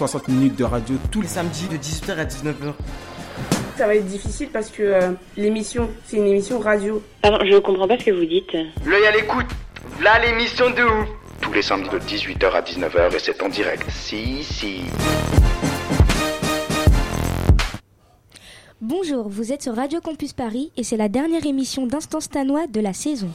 60 minutes de radio tous les samedis de 18h à 19h. Ça va être difficile parce que euh, l'émission, c'est une émission radio. Pardon, je comprends pas ce que vous dites. L'œil à l'écoute. Là, l'émission de ouf. Tous les samedis de 18h à 19h et c'est en direct. Si, si. Bonjour, vous êtes sur Radio Campus Paris et c'est la dernière émission d'Instant Stanois de la saison.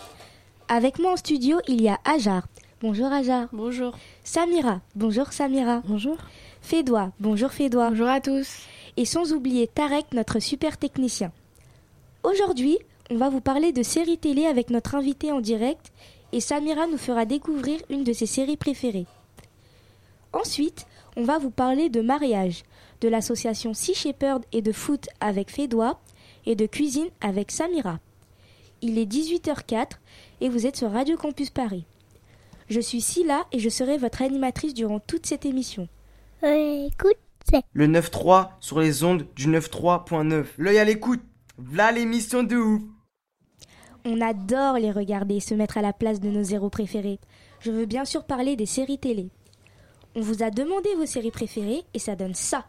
Avec moi en studio, il y a Ajar. Bonjour Ajar. Bonjour. Samira. Bonjour Samira. Bonjour. Fédois. Bonjour Fédois. Bonjour à tous. Et sans oublier Tarek, notre super technicien. Aujourd'hui, on va vous parler de séries télé avec notre invité en direct et Samira nous fera découvrir une de ses séries préférées. Ensuite, on va vous parler de mariage, de l'association Sea Shepherd et de foot avec Fédois et de cuisine avec Samira. Il est 18h04 et vous êtes sur Radio Campus Paris. Je suis Silla et je serai votre animatrice durant toute cette émission. Écoute, Le 9.3 sur les ondes du 93.9. L'œil à l'écoute. V'là l'émission de ouf. On adore les regarder et se mettre à la place de nos héros préférés. Je veux bien sûr parler des séries télé. On vous a demandé vos séries préférées et ça donne ça.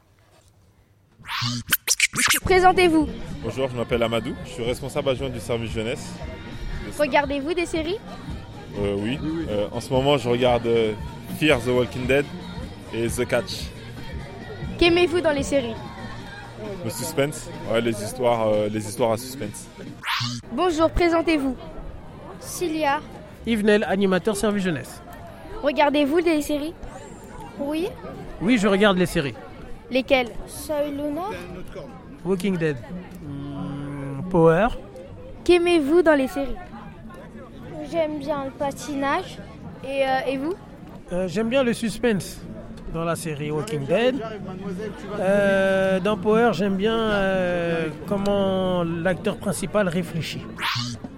Présentez-vous. Bonjour, je m'appelle Amadou, je suis responsable adjoint du service jeunesse. Regardez-vous des séries? Euh, oui, Euh, en ce moment je regarde euh, Fear the Walking Dead et The Catch. Qu'aimez-vous dans les séries Le suspense, ouais, les histoires, euh, les histoires à suspense. Bonjour, présentez-vous. Cilia. Yvenel, animateur service jeunesse. Regardez-vous des séries Oui. Oui, je regarde les séries. Lesquelles Soy Luna. Walking Dead. Hmm, Power. Qu'aimez-vous dans les séries J'aime bien le patinage. et, euh, et vous Euh, J'aime bien le suspense dans la série Walking Dead. Euh, dans Power, j'aime bien euh, comment l'acteur principal réfléchit.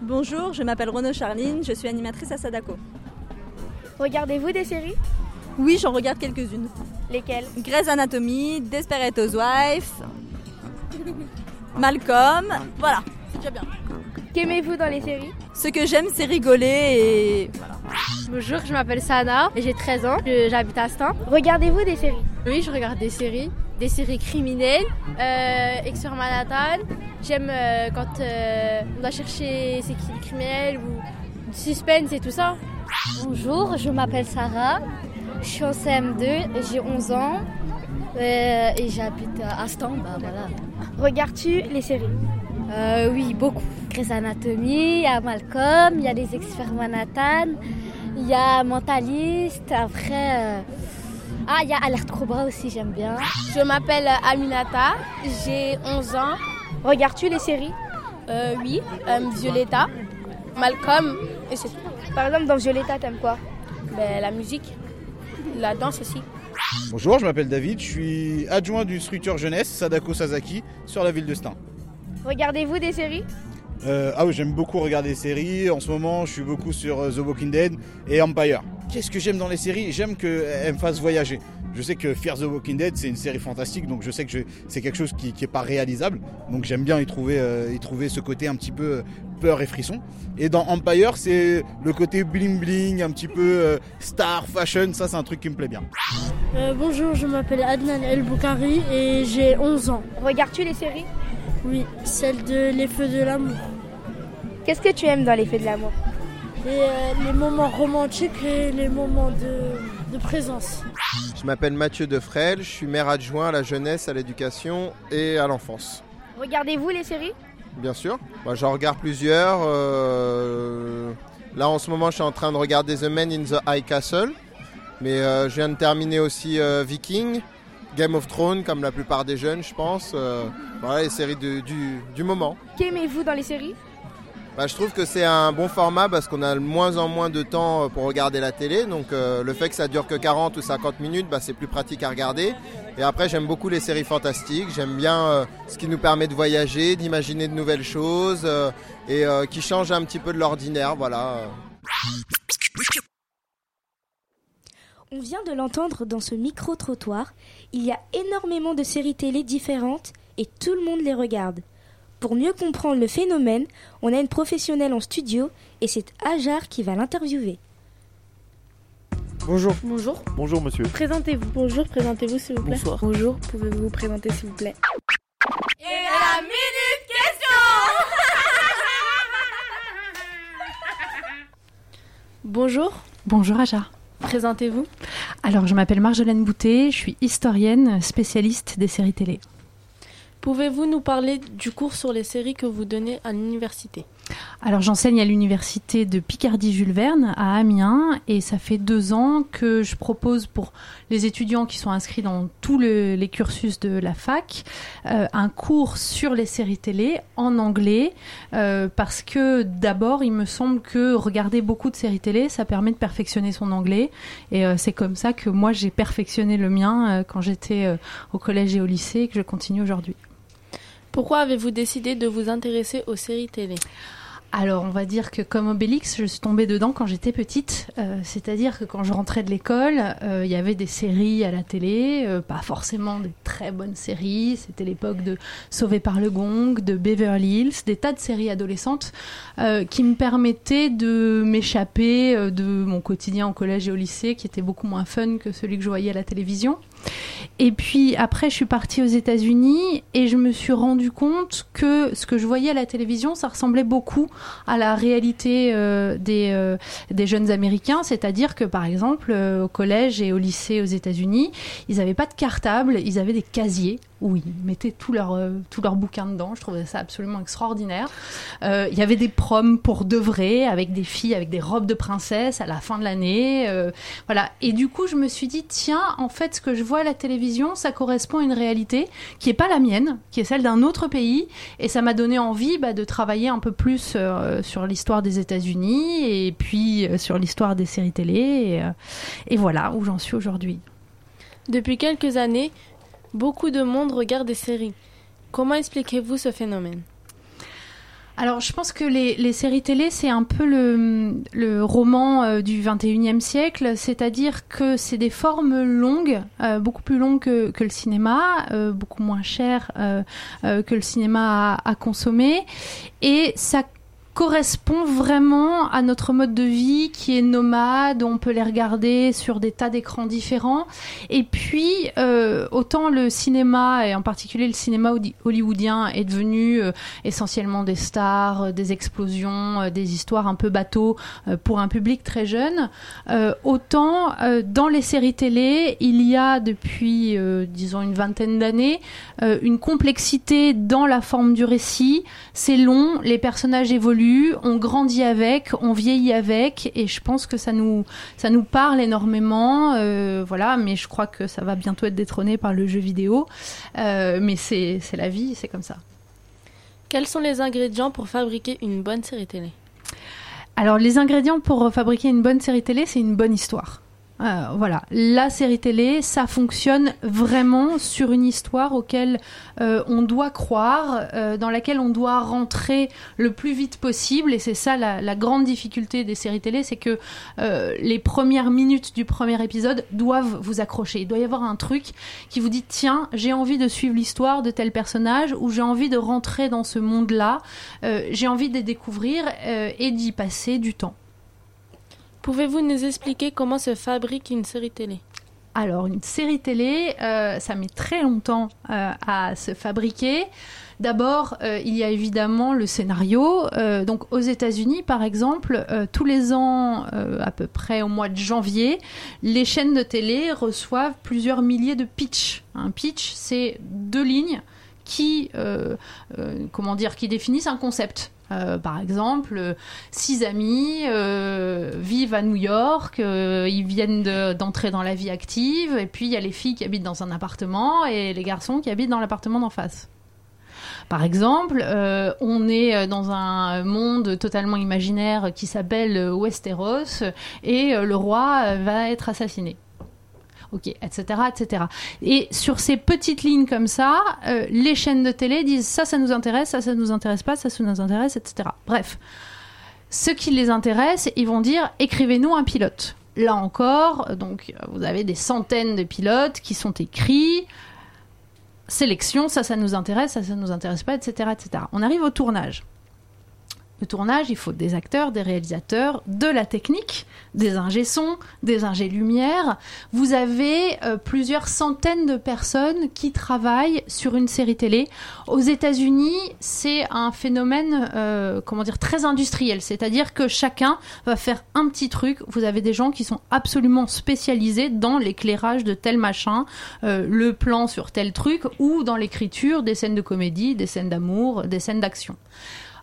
Bonjour, je m'appelle Renaud Charline, je suis animatrice à Sadako. Regardez-vous des séries? Oui, j'en regarde quelques-unes. Lesquelles? Grey's Anatomy, Desperate Housewives, Malcolm, voilà, déjà bien. Qu'aimez-vous dans les séries Ce que j'aime, c'est rigoler et voilà. Bonjour, je m'appelle Sana et j'ai 13 ans. J'habite à Stein. Regardez-vous des séries Oui, je regarde des séries, des séries criminelles, euh, Exor Manhattan. J'aime euh, quand euh, on doit chercher c'est qui le criminel ou du suspense et tout ça. Bonjour, je m'appelle Sarah. Je suis en CM2, j'ai 11 ans. euh, et j'habite à Aston, bah voilà. Regardes-tu les séries Euh, oui, beaucoup. Grey's Anatomy, il y a Malcolm, il y a les experts Manhattan, il y a Mentaliste, après... euh, Ah, il y a Alerte Cobra aussi, j'aime bien. Je m'appelle Aminata, j'ai 11 ans. Regardes-tu les séries? Euh, oui, euh, Violetta, Malcolm et c'est tout. Par exemple, dans Violetta, t'aimes quoi? Ben, la musique, la danse aussi. Bonjour, je m'appelle David, je suis adjoint d'une structure jeunesse, Sadako Sasaki, sur la ville de Stein. Regardez-vous des séries? Euh, ah oui, j'aime beaucoup regarder des séries. En ce moment, je suis beaucoup sur euh, The Walking Dead et Empire. Qu'est-ce que j'aime dans les séries? J'aime qu'elles me fassent voyager. Je sais que Fear the Walking Dead, c'est une série fantastique, donc je sais que je- c'est quelque chose qui n'est pas réalisable. Donc j'aime bien y trouver, euh, y trouver ce côté un petit peu euh, peur et frisson. Et dans Empire, c'est le côté bling bling, un petit peu euh, star, fashion, ça c'est un truc qui me plaît bien. Euh, bonjour, je m'appelle Adnan El Boukari et j'ai 11 ans. Regardes-tu les séries? Oui, celle de Les Feux de l'amour. Qu'est-ce que tu aimes dans les faits de l'amour euh, les moments romantiques et les moments de, de présence. Je m'appelle Mathieu Defrel, je suis maire adjoint à la jeunesse, à l'éducation et à l'enfance. Regardez-vous les séries Bien sûr. Moi, J'en regarde plusieurs. euh, Là, en ce moment, je suis en train de regarder The Man in the High Castle. Mais euh, je viens de terminer aussi euh, Viking, Game of Thrones, comme la plupart des jeunes, je pense. Euh, voilà, les séries de- du, du moment. Qu'aimez-vous dans les séries bah, je trouve que c'est un bon format parce qu'on a de moins en moins de temps euh, pour regarder la télé. Donc euh, le fait que ça dure que 40 ou 50 minutes, bah, c'est plus pratique à regarder. Et après, j'aime beaucoup les séries fantastiques. J'aime bien euh, ce qui nous permet de voyager, d'imaginer de nouvelles choses euh, et qui change un petit peu de l'ordinaire. Voilà. On vient de l'entendre dans ce micro-trottoir, il y a énormément de séries télé différentes et tout le monde les regarde. Pour mieux comprendre le phénomène, on a une professionnelle en studio et c'est Ajar qui va l'interviewer. Bonjour. Bonjour. Bonjour monsieur. Présentez-vous. Bonjour, présentez-vous s'il vous plaît. Bonsoir. Bonjour, pouvez-vous vous présenter s'il vous plaît? Et la minute question Bonjour. Bonjour Aja. Présentez-vous. Alors, je m'appelle Marjolaine Boutet, je suis historienne, spécialiste des séries télé. Pouvez-vous nous parler du cours sur les séries que vous donnez à l'université? Alors, j'enseigne à l'université de Picardie-Jules Verne à Amiens et ça fait deux ans que je propose pour les étudiants qui sont inscrits dans tous le- les cursus de la fac euh, un cours sur les séries télé en anglais euh, parce que d'abord, il me semble que regarder beaucoup de séries télé, ça permet de perfectionner son anglais et euh, c'est comme ça que moi j'ai perfectionné le mien quand j'étais au collège et au lycée et que je continue aujourd'hui. Pourquoi avez-vous décidé de vous intéresser aux séries télé? Alors, on va dire que comme Obélix, je suis tombée dedans quand j'étais petite. Euh, C'est-à-dire que quand je rentrais de l'école, euh, il y avait des séries à la télé, euh, pas forcément des très bonnes séries. C'était l'époque de Sauvé par le Gong, de Beverly Hills, des tas de séries adolescentes euh, qui me permettaient de m'échapper euh, de mon quotidien au collège et au lycée, qui était beaucoup moins fun que celui que je voyais à la télévision. Et puis après, je suis partie aux États-Unis et je me suis rendu compte que ce que je voyais à la télévision, ça ressemblait beaucoup à la réalité euh, des, euh, des jeunes Américains. C'est-à-dire que, par exemple, euh, au collège et au lycée aux États-Unis, ils n'avaient pas de cartable, ils avaient des casiers où ils mettaient tous leurs euh, tous leurs bouquins dedans. Je trouvais ça absolument extraordinaire. Euh, Il y avait des proms pour de vrai, avec des filles avec des robes de princesse à la fin de l'année. euh, voilà. Et du coup, je me suis dit, tiens, en fait, ce que je vois à la télévision, ça correspond à une réalité qui est pas la mienne, qui est celle d'un autre pays. Et ça m'a donné envie bah, de travailler un peu plus euh, sur l'histoire des États-Unis et puis euh, sur l'histoire des séries télé. Et, euh, et voilà où j'en suis aujourd'hui. Depuis quelques années, beaucoup de monde regarde des séries. Comment expliquez-vous ce phénomène? Alors, je pense que les, séries télé, c'est un peu le, roman euh, du 21e siècle, c'est-à-dire que c'est des formes longues, euh, beaucoup plus longues que, le cinéma, euh, beaucoup moins chères que le cinéma à, à consommer, et ça correspond vraiment à notre mode de vie qui est nomade, on peut les regarder sur des tas d'écrans différents. Et puis, euh, autant le cinéma, et en particulier le cinéma hollywoodien, est devenu euh, essentiellement des stars, euh, des explosions, des histoires un peu bateau pour un public très jeune, autant dans les séries télé, il y a depuis, disons, une vingtaine d'années, une complexité dans la forme du récit. C'est long, les personnages évoluent, on grandit avec, on vieillit avec, et je pense que ça nous, ça nous parle énormément. euh, voilà, mais je crois que ça va bientôt être détrôné par le jeu vidéo. Euh, mais c'est c'est la vie, c'est comme ça. Quels sont les ingrédients pour fabriquer une bonne série télé? Alors, les ingrédients pour fabriquer une bonne série télé, c'est une bonne histoire. Euh, voilà, la série télé, ça fonctionne vraiment sur une histoire auquel euh, on doit croire, euh, dans laquelle on doit rentrer le plus vite possible. Et c'est ça la, la grande difficulté des séries télé, c'est que les premières minutes du premier épisode doivent vous accrocher. Il doit y avoir un truc qui vous dit tiens, j'ai envie de suivre l'histoire de tel personnage ou j'ai envie de rentrer dans ce monde-là, j'ai envie de découvrir et d'y passer du temps. Pouvez-vous nous expliquer comment se fabrique une série télé? Alors, une série télé, euh, ça met très longtemps euh, à se fabriquer. D'abord, euh, il y a évidemment le scénario. Donc, aux États-Unis, par exemple, tous les ans, à peu près au mois de janvier, les chaînes de télé reçoivent plusieurs milliers de pitch. Un pitch, c'est deux lignes qui, comment dire, qui définissent un concept. Euh, par exemple, euh, six amis euh, vivent à New York, ils viennent de- d'entrer dans la vie active, et puis il y a les filles qui habitent dans un appartement et les garçons qui habitent dans l'appartement d'en face. Par exemple, on est dans un monde totalement imaginaire qui s'appelle Westeros et le roi va être assassiné. Ok, etc.. Et sur ces petites lignes comme ça, euh, les chaînes de télé disent ça, ça nous intéresse, ça, ça nous intéresse pas, ça, ça nous intéresse, etc. Bref, ce qui les intéresse, ils vont dire écrivez-nous un pilote. Là encore, donc vous avez des centaines de pilotes qui sont écrits, sélection, ça, ça nous intéresse, ça, ça nous intéresse pas, etc., etc. On arrive au tournage. Le tournage, il faut des acteurs, des réalisateurs, de la technique, des ingé son, des ingé lumière. Vous avez euh, plusieurs centaines de personnes qui travaillent sur une série télé. Aux États-Unis, c'est un phénomène, euh, comment dire, très industriel. C'est-à-dire que chacun va faire un petit truc. Vous avez des gens qui sont absolument spécialisés dans l'éclairage de tel machin, euh, le plan sur tel truc, ou dans l'écriture des scènes de comédie, des scènes d'amour, des scènes d'action.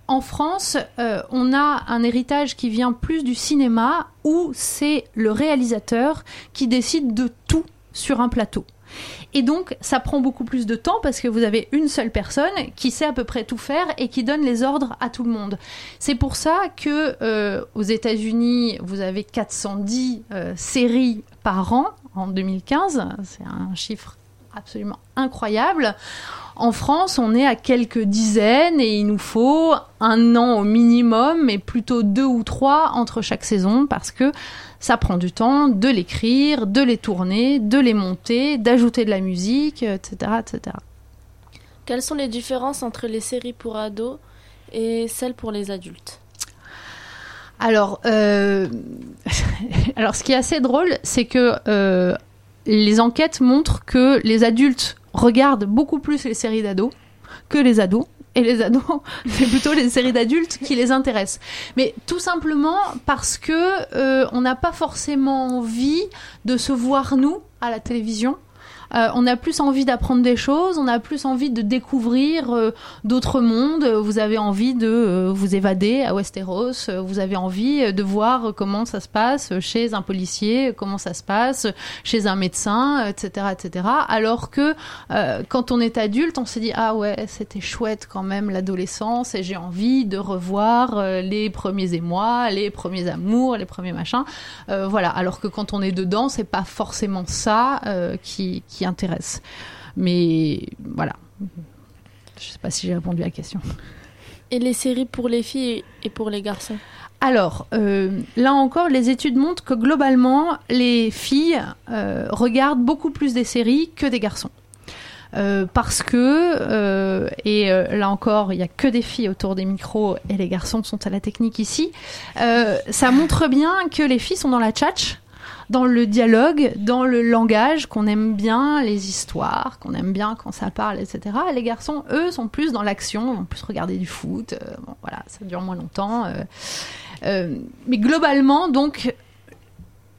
En France, euh, on a un héritage qui vient plus du cinéma où c'est le réalisateur qui décide de tout sur un plateau. Et donc, ça prend beaucoup plus de temps parce que vous avez une seule personne qui sait à peu près tout faire et qui donne les ordres à tout le monde. C'est pour ça que euh, aux États-Unis, vous avez 410 euh, séries par an en 2015. C'est un chiffre absolument incroyable. En France, on est à quelques dizaines et il nous faut un an au minimum, mais plutôt deux ou trois entre chaque saison parce que ça prend du temps de l'écrire, de les tourner, de les monter, d'ajouter de la musique, etc., etc. Quelles sont les différences entre les séries pour ados et celles pour les adultes? Alors, euh... alors, ce qui est assez drôle, c'est que euh, les enquêtes montrent que les adultes regardent beaucoup plus les séries d'ados que les ados. Et les ados, c'est plutôt les séries d'adultes qui les intéressent. Mais tout simplement parce que euh, on n'a pas forcément envie de se voir nous à la télévision euh, on a plus envie d'apprendre des choses, on a plus envie de découvrir euh, d'autres mondes. Vous avez envie de euh, vous évader à Westeros, vous avez envie de voir comment ça se passe chez un policier, comment ça se passe chez un médecin, etc., etc. Alors que quand on est adulte, on se dit ah ouais, c'était chouette quand même l'adolescence et j'ai envie de revoir les premiers émois, les premiers amours, les premiers machins. voilà. Alors que quand on est dedans, c'est pas forcément ça qui qui intéresse. Mais voilà. Je sais pas si j'ai répondu à la question. Et les séries pour les filles et pour les garçons? Alors, euh, là encore, les études montrent que globalement, les filles euh, regardent beaucoup plus des séries que des garçons. Euh, parce que, et là encore, il n'y a que des filles autour des micros et les garçons sont à la technique ici, ça montre bien que les filles sont dans la tchatch dans le dialogue, dans le langage, qu'on aime bien les histoires, qu'on aime bien quand ça parle, etc. Les garçons, eux, sont plus dans l'action, vont plus regarder du foot. Euh, bon, voilà, ça dure moins longtemps. Euh, euh, mais globalement, donc,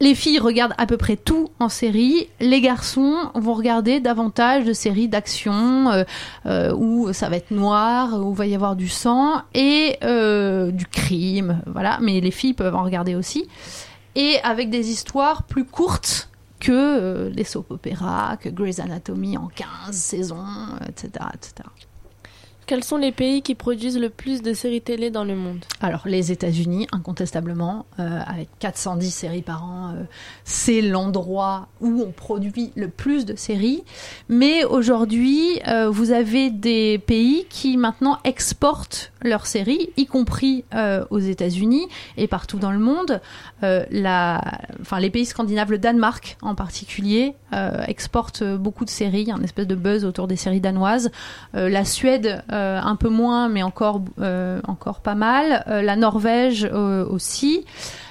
les filles regardent à peu près tout en série. Les garçons vont regarder davantage de séries d'action où ça va être noir, où il va y avoir du sang et du crime. Voilà, mais les filles peuvent en regarder aussi et avec des histoires plus courtes que euh, les soap opéras, que Grey's Anatomy en 15 saisons, etc., etc. Quels sont les pays qui produisent le plus de séries télé dans le monde Alors les États-Unis, incontestablement, euh, avec 410 séries par an, euh, c'est l'endroit où on produit le plus de séries. Mais aujourd'hui, euh, vous avez des pays qui maintenant exportent leurs séries, y compris aux États-Unis et partout dans le monde. Enfin, les pays scandinaves, le Danemark en particulier, exporte beaucoup de séries. Une espèce de buzz autour des séries danoises. la Suède euh, un peu moins, mais encore, euh, encore pas mal. Euh, la Norvège aussi.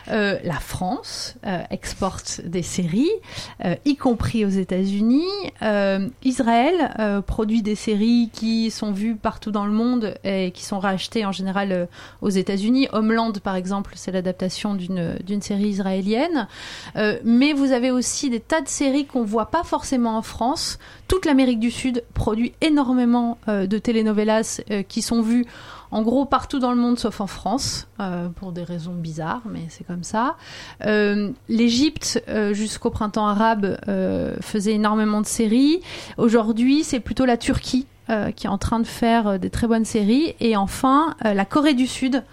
La France exporte des séries, y compris aux États-Unis. Israël produit des séries qui sont vues partout dans le monde et qui sont rachetées en général aux États-Unis. Homeland, par exemple, c'est l'adaptation d'une série israélienne. mais vous avez aussi des tas de séries qu'on voit pas forcément en France. Toute l'Amérique du Sud produit énormément de telenovelas euh, qui sont vues en gros partout dans le monde sauf en France, euh, pour des raisons bizarres, mais c'est comme ça. Euh, L'Égypte, jusqu'au printemps arabe, faisait énormément de séries. Aujourd'hui, c'est plutôt la Turquie euh, qui est en train de faire euh, des très bonnes séries. Et enfin, euh, la Corée du Sud,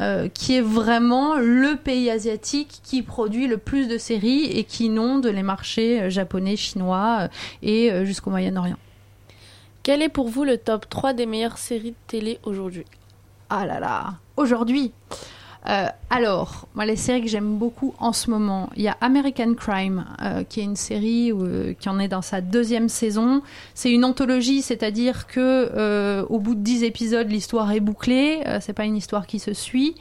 euh, qui est vraiment le pays asiatique qui produit le plus de séries et qui inonde les marchés euh, japonais, chinois euh, et euh, jusqu'au Moyen-Orient. Quel est pour vous le top 3 des meilleures séries de télé aujourd'hui? Ah là là, aujourd'hui. Euh, alors, moi, les séries que j'aime beaucoup en ce moment, il y a American Crime, euh, qui est une série euh, qui en est dans sa deuxième saison. C'est une anthologie, c'est-à-dire que au bout de dix épisodes, l'histoire est bouclée. C'est pas une histoire qui se suit,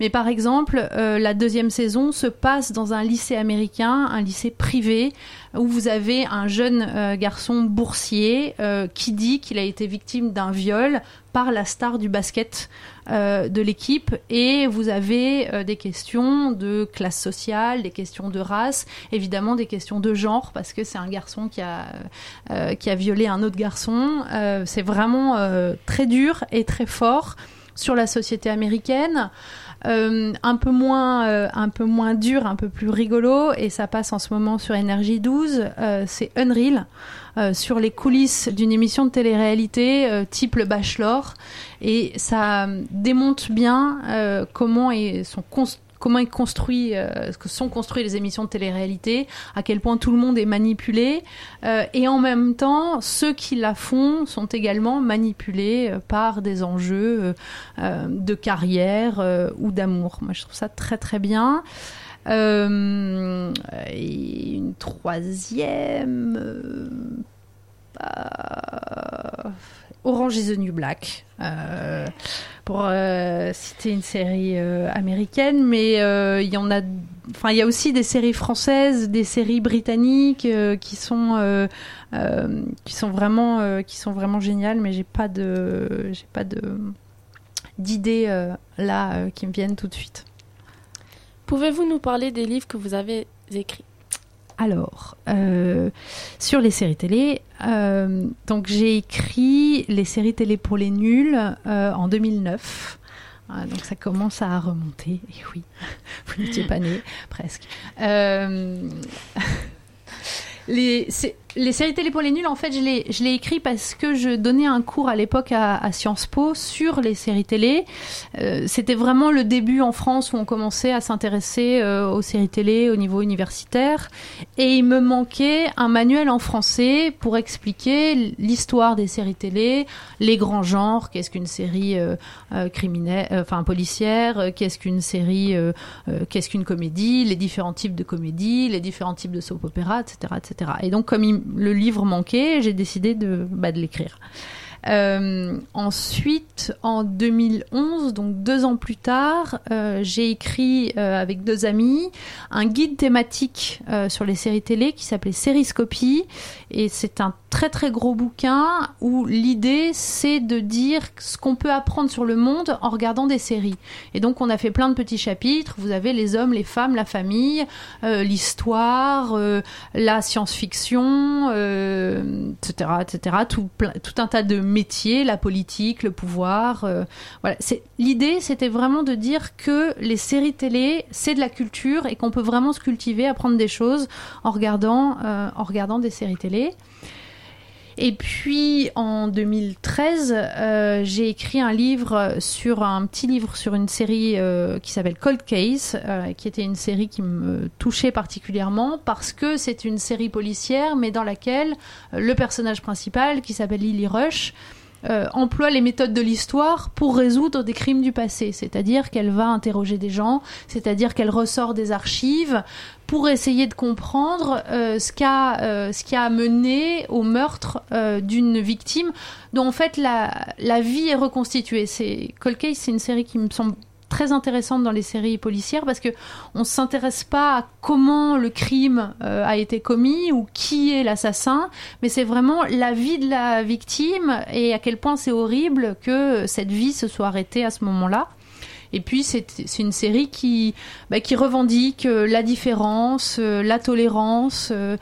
mais par exemple, la deuxième saison se passe dans un lycée américain, un lycée privé, où vous avez un jeune euh, garçon boursier euh, qui dit qu'il a été victime d'un viol par la star du basket euh, de l'équipe et vous avez des questions de classe sociale, des questions de race, évidemment des questions de genre parce que c'est un garçon qui a qui a violé un autre garçon. C'est vraiment très dur et très fort sur la société américaine. Euh, un peu moins euh, un peu moins dur, un peu plus rigolo et ça passe en ce moment sur Énergie 12, euh, c'est Unreal sur les coulisses d'une émission de télé-réalité type Le Bachelor. Et ça démonte bien comment est, sont cons- comment est construit, euh, sont construites les émissions de télé-réalité, à quel point tout le monde est manipulé, euh, et en même temps, ceux qui la font sont également manipulés euh, par des enjeux de carrière ou d'amour. Moi, je trouve ça très très bien. Et une troisième. euh, Orange is the New Black. euh, pour euh, citer une série euh, américaine, mais il y en a, aussi des séries françaises, des séries britanniques qui sont vraiment géniales, mais j'ai pas de pas d'idées là qui me viennent tout de suite. Pouvez-vous nous parler des livres que vous avez écrits? Alors, euh, sur les séries télé, euh, donc j'ai écrit les séries télé pour les nuls euh, en 2009. Ah, donc ça commence à remonter. Et oui, vous n'étiez pas né, presque. Les, les séries télé pour les nuls, en fait, je l'ai, écrit parce que je donnais un cours à l'époque à, à Sciences Po sur les séries télé. Euh, c'était vraiment le début en France où on commençait à s'intéresser euh, aux séries télé au niveau universitaire. Et il me manquait un manuel en français pour expliquer l'histoire des séries télé, les grands genres, qu'est-ce qu'une série euh, euh, criminelle, euh, enfin policière, euh, qu'est-ce qu'une série, qu'est-ce qu'une comédie, les différents types de comédies, les différents types de soap opéra, etc., etc. Et donc comme il- le livre manquait, j'ai décidé de, bah, de l'écrire. Euh, ensuite, en 2011, donc deux ans plus tard, euh, j'ai écrit euh, avec deux amis un guide thématique sur les séries télé qui s'appelait Sériscopie. Et c'est un très très gros bouquin où l'idée c'est de dire ce qu'on peut apprendre sur le monde en regardant des séries. Et donc on a fait plein de petits chapitres. Vous avez les hommes, les femmes, la famille, l'histoire, la science-fiction, etc., etc. Tout, tout un tas de métiers, la politique, le pouvoir. euh, voilà. L'idée, c'était vraiment de dire que les séries télé, c'est de la culture et qu'on peut vraiment se cultiver, apprendre des choses en regardant, euh, en regardant des séries télé. Et puis en 2013, euh, j'ai écrit un livre sur un petit livre sur une série euh, qui s'appelle Cold Case, euh, qui était une série qui me touchait particulièrement parce que c'est une série policière, mais dans laquelle le personnage principal, qui s'appelle Lily Rush, euh, emploie les méthodes de l'histoire pour résoudre des crimes du passé. C'est-à-dire qu'elle va interroger des gens, c'est-à-dire qu'elle ressort des archives pour essayer de comprendre euh, ce, qui a, euh, ce qui a mené au meurtre d'une victime dont en fait la, la vie est reconstituée. C'est Cold Case, c'est une série qui me semble très intéressante dans les séries policières parce que on s'intéresse pas à comment le crime euh, a été commis ou qui est l'assassin, mais c'est vraiment la vie de la victime et à quel point c'est horrible que cette vie se soit arrêtée à ce moment-là. Et puis c'est une série qui, bah, qui revendique euh, la différence, euh, la tolérance euh,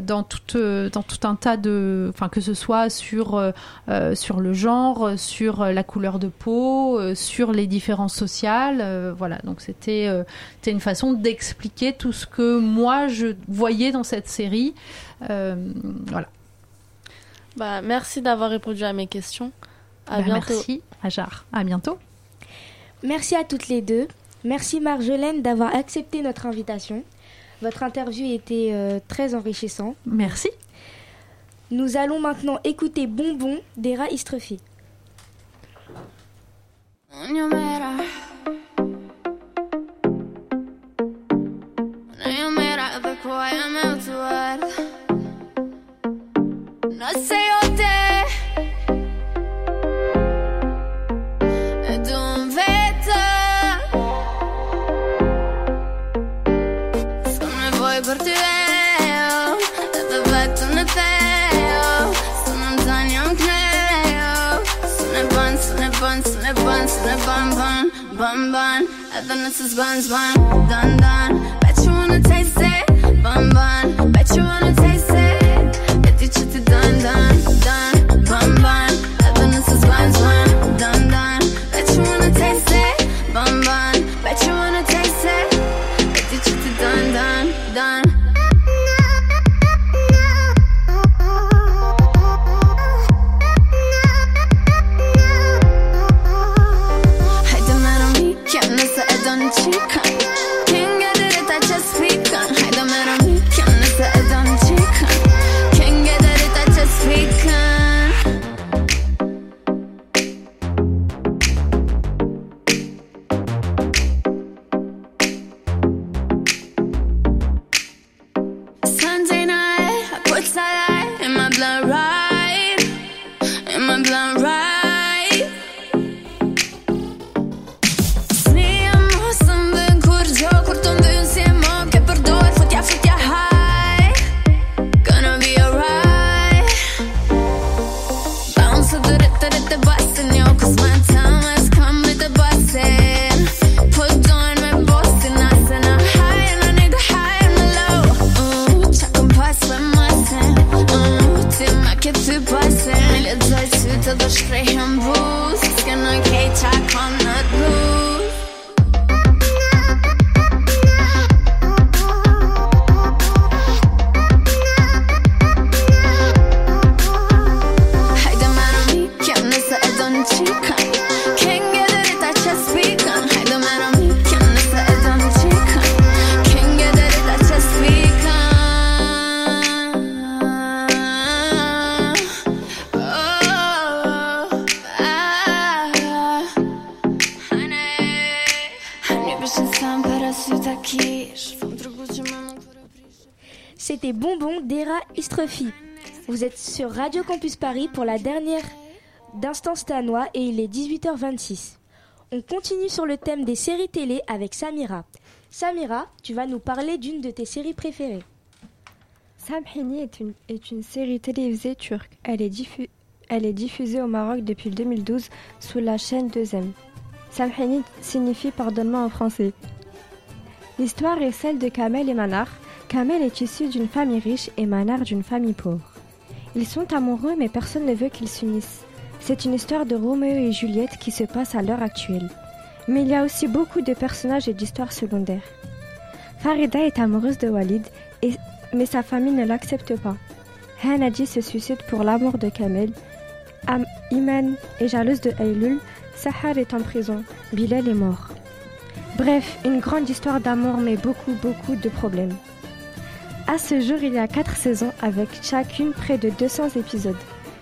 dans, tout, dans tout un tas de... Enfin que ce soit sur, euh, sur le genre, sur la couleur de peau, sur les différences sociales. euh, voilà, donc c'était une façon d'expliquer tout ce que moi je voyais dans cette série. Voilà. Bah, merci d'avoir répondu à mes questions. À Bah, bientôt. Merci, Ajar. À bientôt. Merci à toutes les deux. Merci Marjolaine d'avoir accepté notre invitation. Votre interview était euh, très enrichissant. Merci. Nous allons maintenant écouter Bonbon d'Era. No matter. Bun, bun. And then this is buns, bun, dun, dun. Bet you wanna taste it, bun, bun. Bet you wanna taste it. Bet you chit it, dun, dun, dun, sur Radio Campus Paris pour la dernière d'Instant Stanois et il est 18h26. On continue sur le thème des séries télé avec Samira. Samira, tu vas nous parler d'une de tes séries préférées. Samhini est une, est une série télévisée turque. Elle est, diffu- elle est diffusée au Maroc depuis le 2012 sous la chaîne 2M. Samhini signifie pardonnement en français. L'histoire est celle de Kamel et Manar. Kamel est issu d'une famille riche et Manar d'une famille pauvre. Ils sont amoureux mais personne ne veut qu'ils s'unissent. C'est une histoire de Roméo et Juliette qui se passe à l'heure actuelle. Mais il y a aussi beaucoup de personnages et d'histoires secondaires. Farida est amoureuse de Walid, mais sa famille ne l'accepte pas. Hanadi se suicide pour l'amour de Kamel. Am- Iman est jalouse de Aylul. Sahar est en prison. Bilal est mort. Bref, une grande histoire d'amour mais beaucoup beaucoup de problèmes. À ce jour, il y a 4 saisons avec chacune près de 200 épisodes.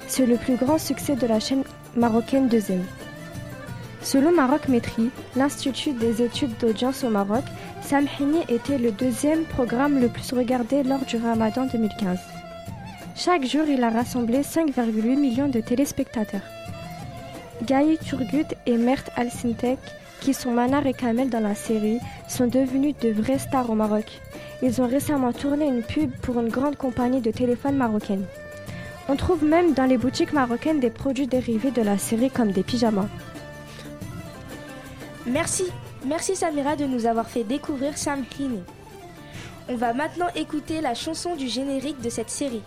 C'est le plus grand succès de la chaîne marocaine 2M. Selon Maroc Métri, l'Institut des études d'audience au Maroc, Samhini était le deuxième programme le plus regardé lors du Ramadan 2015. Chaque jour, il a rassemblé 5,8 millions de téléspectateurs. Gaï Turgut et Mert Al-Sintek, qui sont Manar et Kamel dans la série, sont devenus de vraies stars au Maroc. Ils ont récemment tourné une pub pour une grande compagnie de téléphone marocaine. On trouve même dans les boutiques marocaines des produits dérivés de la série comme des pyjamas. Merci, merci Samira de nous avoir fait découvrir Sam Heaney. On va maintenant écouter la chanson du générique de cette série.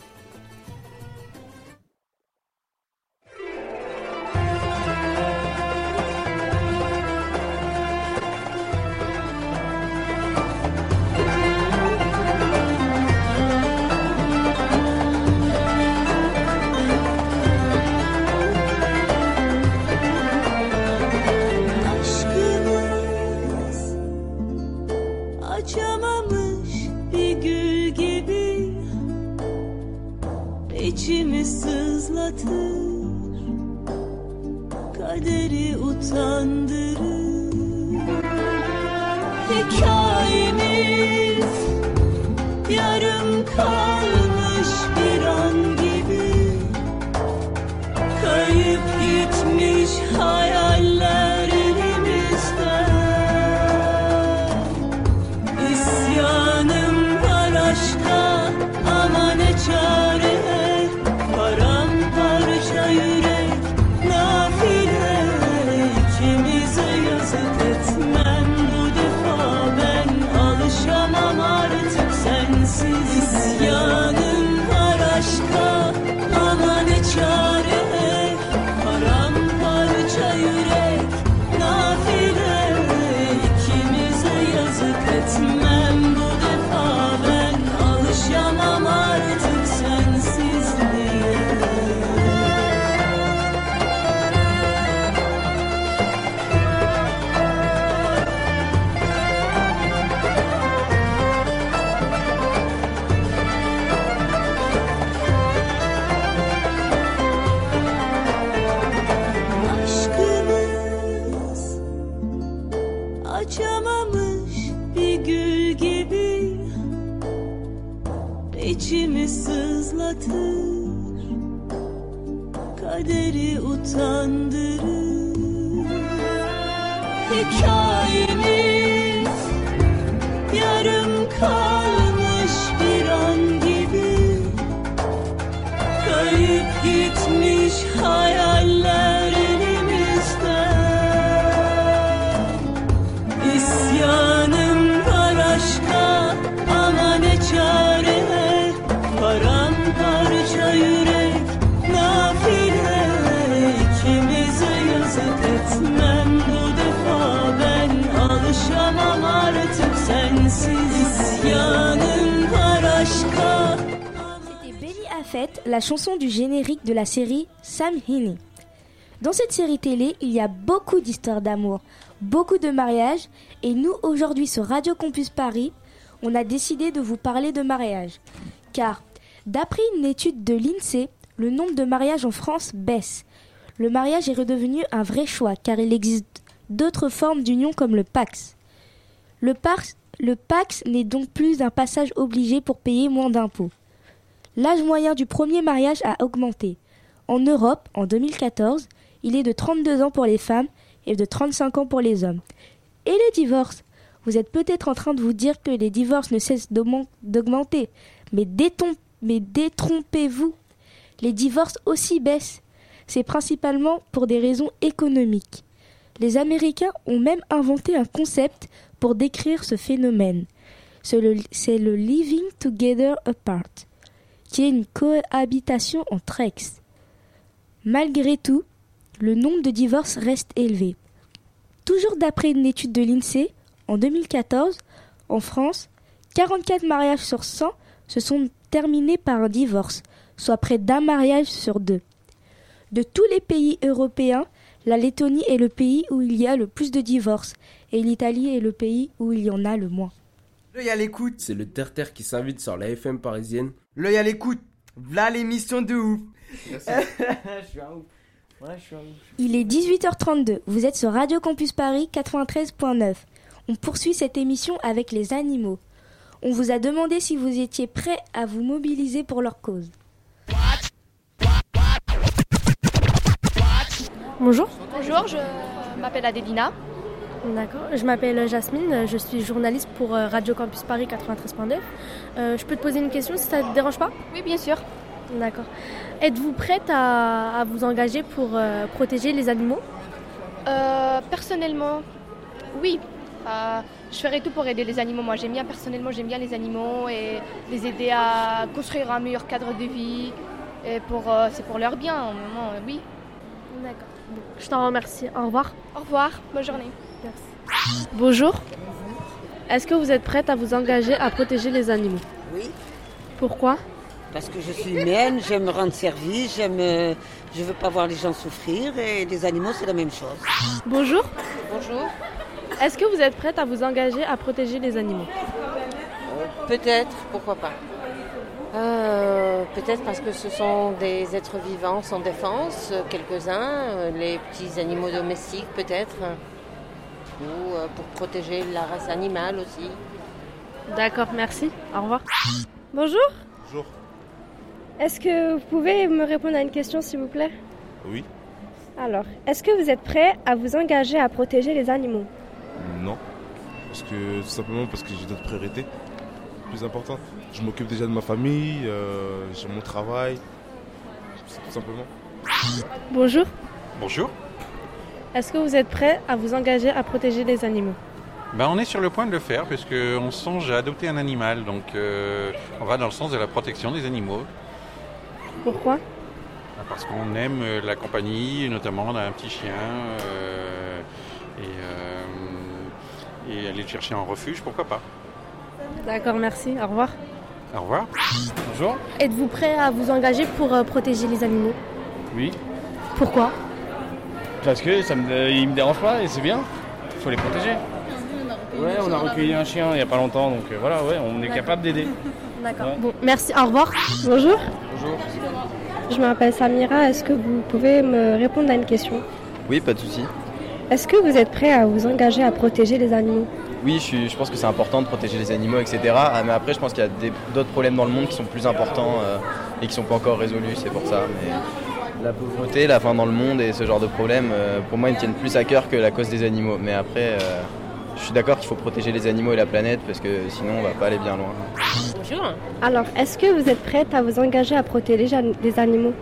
Yarım kal. La chanson du générique de la série Sam Heaney. Dans cette série télé, il y a beaucoup d'histoires d'amour, beaucoup de mariages, et nous, aujourd'hui sur Radio Campus Paris, on a décidé de vous parler de mariage. Car, d'après une étude de l'INSEE, le nombre de mariages en France baisse. Le mariage est redevenu un vrai choix, car il existe d'autres formes d'union comme le Pax. Le Pax, le Pax n'est donc plus un passage obligé pour payer moins d'impôts. L'âge moyen du premier mariage a augmenté. En Europe, en 2014, il est de 32 ans pour les femmes et de 35 ans pour les hommes. Et les divorces? Vous êtes peut-être en train de vous dire que les divorces ne cessent d'augmen- d'augmenter. Mais, détrompez-vous. Les divorces aussi baissent. C'est principalement pour des raisons économiques. Les Américains ont même inventé un concept pour décrire ce phénomène. C'est le living together apart, une cohabitation entre ex. Malgré tout, le nombre de divorces reste élevé. Toujours d'après une étude de l'INSEE, en 2014, en France, 44 mariages sur 100 se sont terminés par un divorce, soit près d'un mariage sur deux. De tous les pays européens, la Lettonie est le pays où il y a le plus de divorces, et l'Italie est le pays où il y en a le moins. L'œil à l'écoute. C'est le terre-terre qui s'invite sur la FM parisienne. L'œil à l'écoute. V'là l'émission de ouf. Merci. je suis un ouf. Ouais, je suis un ouf. Il est 18h32, vous êtes sur Radio Campus Paris 93.9. On poursuit cette émission avec les animaux. On vous a demandé si vous étiez prêts à vous mobiliser pour leur cause. Bonjour. Bonjour, je m'appelle Adélina. D'accord. Je m'appelle Jasmine, je suis journaliste pour euh, Radio Campus Paris 93.9. Euh, je peux te poser une question si ça ne te dérange pas? Oui, bien sûr. D'accord. Êtes-vous prête à, à vous engager pour euh, protéger les animaux? Euh, personnellement, oui. Je ferai tout pour aider les animaux. Moi, j'aime bien, personnellement, j'aime bien les animaux et les aider à construire un meilleur cadre de vie. Et pour, c'est pour leur bien, au moment, oui. D'accord. Je t'en remercie. Au revoir. Au revoir, bonne journée. Bonjour. Est-ce que vous êtes prête à vous engager à protéger les animaux? Oui, Pourquoi? Parce que je suis humaine, j'aime me rendre service, j'aime, euh, je veux pas voir les gens souffrir et les animaux c'est la même chose. Bonjour. Bonjour. Est-ce que vous êtes prête à vous engager à protéger les animaux? Peut-être, pourquoi pas. Euh, Peut-être parce que ce sont des êtres vivants sans défense, euh, quelques-uns, euh, les petits animaux domestiques peut-être, euh, pour protéger la race animale aussi. D'accord, merci. Au revoir. Bonjour. Bonjour. Est-ce que vous pouvez me répondre à une question, s'il vous plaît? Oui. Alors, est-ce que vous êtes prêt à vous engager à protéger les animaux? Non. Parce que tout simplement parce que j'ai d'autres priorités plus importantes. Je m'occupe déjà de ma famille, euh, j'ai mon travail. C'est tout simplement. Bonjour. Bonjour. Est-ce que vous êtes prêt à vous engager à protéger les animaux Ben, on est sur le point de le faire puisqu'on songe à adopter un animal. Donc euh, on va dans le sens de la protection des animaux. Pourquoi Parce qu'on aime euh, la compagnie, notamment on a un petit chien. euh, et, euh, et aller le chercher en refuge, pourquoi pas. D'accord, merci. Au revoir. Au revoir. Bonjour. Êtes-vous prêt à vous engager pour euh, protéger les animaux Oui. Pourquoi Parce que ça me, ils me dérangent pas et c'est bien. Il faut les protéger. Ouais, on a recueilli un chien il y a pas longtemps, donc euh, voilà, ouais, on est capable d'aider. D'accord. Ouais. Bon, merci. Au revoir. Bonjour. Bonjour. Je m'appelle Samira. Est-ce que vous pouvez me répondre à une question? Oui, pas de souci. Est-ce que vous êtes prêt à vous engager à protéger les animaux? Oui, je, suis- je pense que c'est important de protéger les animaux, etc. Ah, mais après, je pense qu'il y a d'autres problèmes dans le monde qui sont plus importants euh, et qui sont pas encore résolus, c'est pour ça. Mais la pauvreté, la faim dans le monde et ce genre de problèmes, euh, pour moi, ils me tiennent plus à cœur que la cause des animaux. Mais après, euh, je suis d'accord qu'il faut protéger les animaux et la planète parce que sinon, on va pas aller bien loin. Bonjour. Alors, est-ce que vous êtes prête à vous engager à protéger les an- les animaux?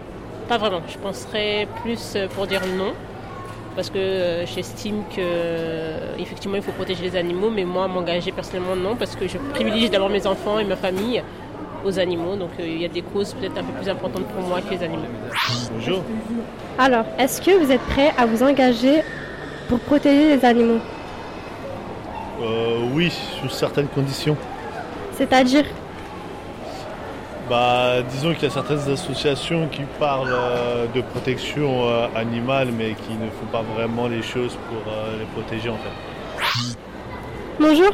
Pas vraiment. Je penserais plus euh, pour dire non. Parce que j'estime que effectivement il faut protéger les animaux, mais moi m'engager personnellement non, parce que je privilégie d'abord mes enfants et ma famille aux animaux. Donc euh, il y a des causes peut-être un peu plus importantes pour moi que les animaux. Bonjour. Alors, est-ce que vous êtes prêt à vous engager pour protéger les animaux? Euh, oui, sous certaines conditions. C'est-à-dire? Bah, disons qu'il y a certaines associations qui parlent euh, de protection euh, animale, mais qui ne font pas vraiment les choses pour euh, les protéger en fait. Bonjour.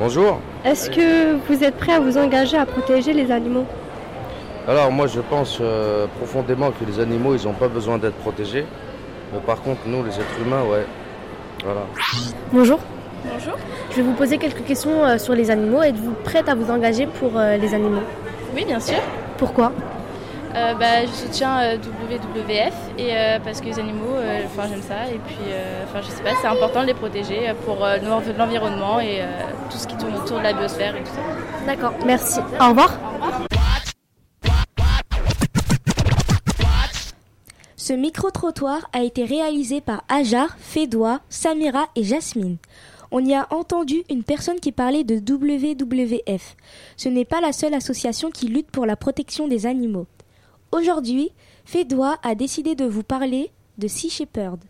Bonjour. Est-ce que vous êtes prêt à vous engager à protéger les animaux Alors moi je pense euh, profondément que les animaux ils n'ont pas besoin d'être protégés. Mais par contre nous les êtres humains ouais. Voilà. Bonjour. Bonjour. Je vais vous poser quelques questions euh, sur les animaux. Êtes-vous prête à vous engager pour euh, les animaux? Oui, bien sûr. Pourquoi? Euh, bah, je soutiens euh, WWF et euh, parce que les animaux, euh, enfin j'aime ça et puis, euh, enfin je sais pas, c'est important de les protéger pour euh, l'env- l'environnement et euh, tout ce qui tourne autour de la biosphère et tout ça. D'accord, merci. Au revoir. Ce micro-trottoir a été réalisé par Ajar, Fédois, Samira et Jasmine. On y a entendu une personne qui parlait de WWF. Ce n'est pas la seule association qui lutte pour la protection des animaux. Aujourd'hui, Fédois a décidé de vous parler de Sea Shepherd.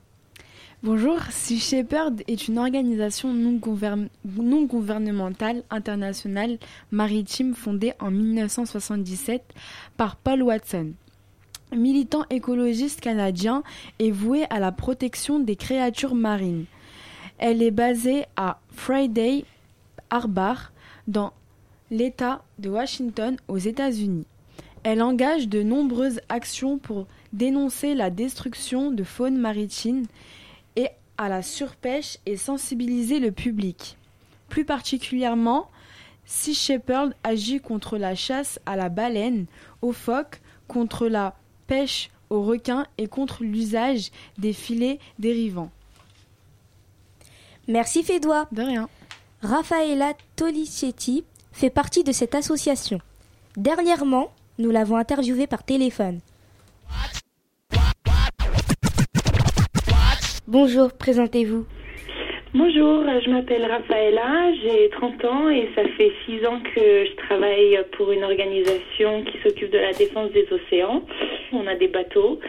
Bonjour, Sea Shepherd est une organisation non, gouvern- non gouvernementale internationale maritime fondée en 1977 par Paul Watson. Militant écologiste canadien et voué à la protection des créatures marines. Elle est basée à Friday Harbor dans l'État de Washington aux États-Unis. Elle engage de nombreuses actions pour dénoncer la destruction de faune maritime et à la surpêche et sensibiliser le public. Plus particulièrement, Sea Shepherd agit contre la chasse à la baleine, aux phoques, contre la pêche aux requins et contre l'usage des filets dérivants. Merci Fédois. De rien. Raffaella Tolicetti fait partie de cette association. Dernièrement, nous l'avons interviewée par téléphone. Bonjour, présentez-vous. Bonjour, je m'appelle Rafaela, j'ai 30 ans et ça fait 6 ans que je travaille pour une organisation qui s'occupe de la défense des océans. On a des bateaux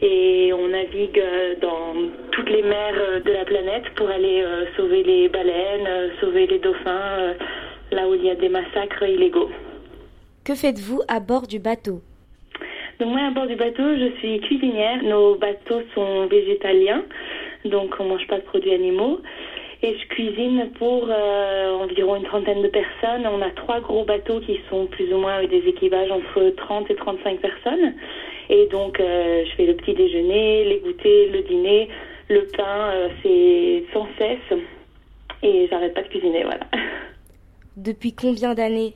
et on navigue dans toutes les mers de la planète pour aller euh, sauver les baleines, euh, sauver les dauphins, euh, là où il y a des massacres illégaux. Que faites-vous à bord du bateau? Donc moi à bord du bateau, je suis cuisinière. Nos bateaux sont végétaliens, donc on mange pas de produits animaux. et je cuisine pour euh, environ une trentaine de personnes. On a trois gros bateaux qui sont plus ou moins avec des équipages entre 30 et 35 personnes. Et donc, euh, je fais le petit déjeuner, les goûters, le dîner, le pain, euh, c'est sans cesse. Et j'arrête pas de cuisiner, voilà. Depuis combien d'années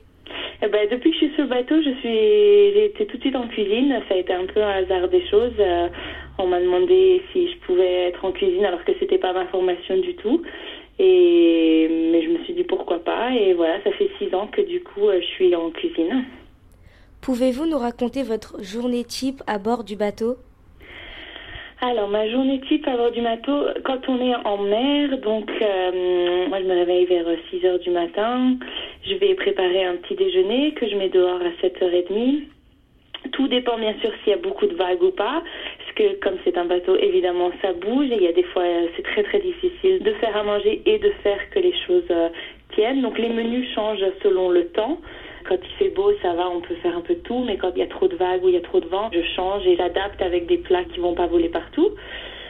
Eh ben, depuis que je suis sur le bateau, je suis, j'ai été tout de suite en cuisine. Ça a été un peu un hasard des choses. Euh, on m'a demandé si je pouvais être en cuisine alors que c'était pas ma formation du tout. Et mais je me suis dit pourquoi pas. Et voilà, ça fait six ans que du coup euh, je suis en cuisine. Pouvez-vous nous raconter votre journée type à bord du bateau? Alors, ma journée type à bord du bateau, quand on est en mer, donc euh, moi je me réveille vers 6 heures du matin. Je vais préparer un petit déjeuner que je mets dehors à 7h30. Tout dépend bien sûr s'il y a beaucoup de vagues ou pas, parce que comme c'est un bateau, évidemment ça bouge et il y a des fois euh, c'est très très difficile de faire à manger et de faire que les choses euh, tiennent. Donc les menus changent selon le temps. Quand il fait beau, ça va, on peut faire un peu de tout, mais quand il y a trop de vagues ou il y a trop de vent, je change et j'adapte avec des plats qui vont pas voler partout.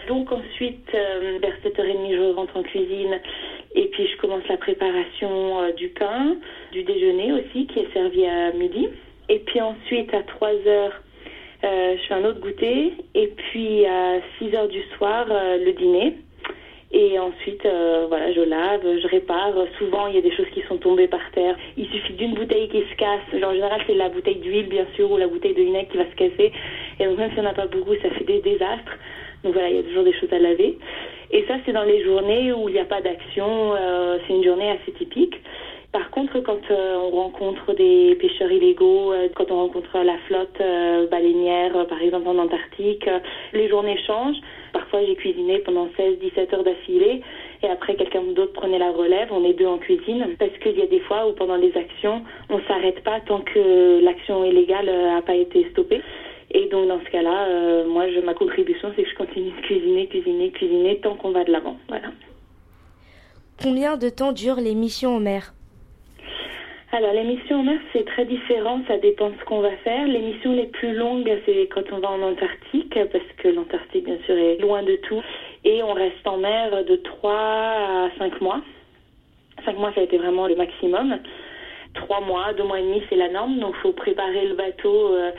Donc ensuite, euh, vers 7h30, je rentre en cuisine et puis je commence la préparation euh, du pain, du déjeuner aussi, qui est servi à midi. Et puis ensuite, à 3h, euh, je fais un autre goûter. Et puis à 6h du soir, le dîner. Et ensuite, voilà, je lave, je répare. Souvent, il y a des choses qui sont tombées par terre. Il suffit d'une bouteille qui se casse. Genre, en général, c'est la bouteille d'huile, bien sûr, ou la bouteille de vinaigre qui va se casser. Et donc, même si on n'a pas beaucoup, ça fait des désastres. Donc voilà, il y a toujours des choses à laver. Et ça, c'est dans les journées où il n'y a pas d'action. euh, c'est une journée assez typique. Par contre, quand euh, on rencontre des pêcheurs illégaux, euh, quand on rencontre la flotte baleinière, par exemple en Antarctique, les journées changent. Parfois, j'ai cuisiné pendant 16-17 heures d'affilée et après, quelqu'un d'autre prenait la relève. On est deux en cuisine parce qu'il y a des fois où pendant les actions, on s'arrête pas tant que l'action illégale n'a pas été stoppée. Et donc, dans ce cas-là, euh, moi, je, ma contribution, c'est que je continue de cuisiner, cuisiner, cuisiner tant qu'on va de l'avant. Voilà. Combien de temps durent les missions en mer Alors, les missions en mer, c'est très différent, ça dépend de ce qu'on va faire. Les missions les plus longues, c'est quand on va en Antarctique, parce que l'Antarctique, bien sûr, est loin de tout. Et on reste en mer de 3 à 5 mois. 5 mois, ça a été vraiment le maximum. 3 mois, 2 mois et demi, c'est la norme. Donc, il faut préparer le bateau euh,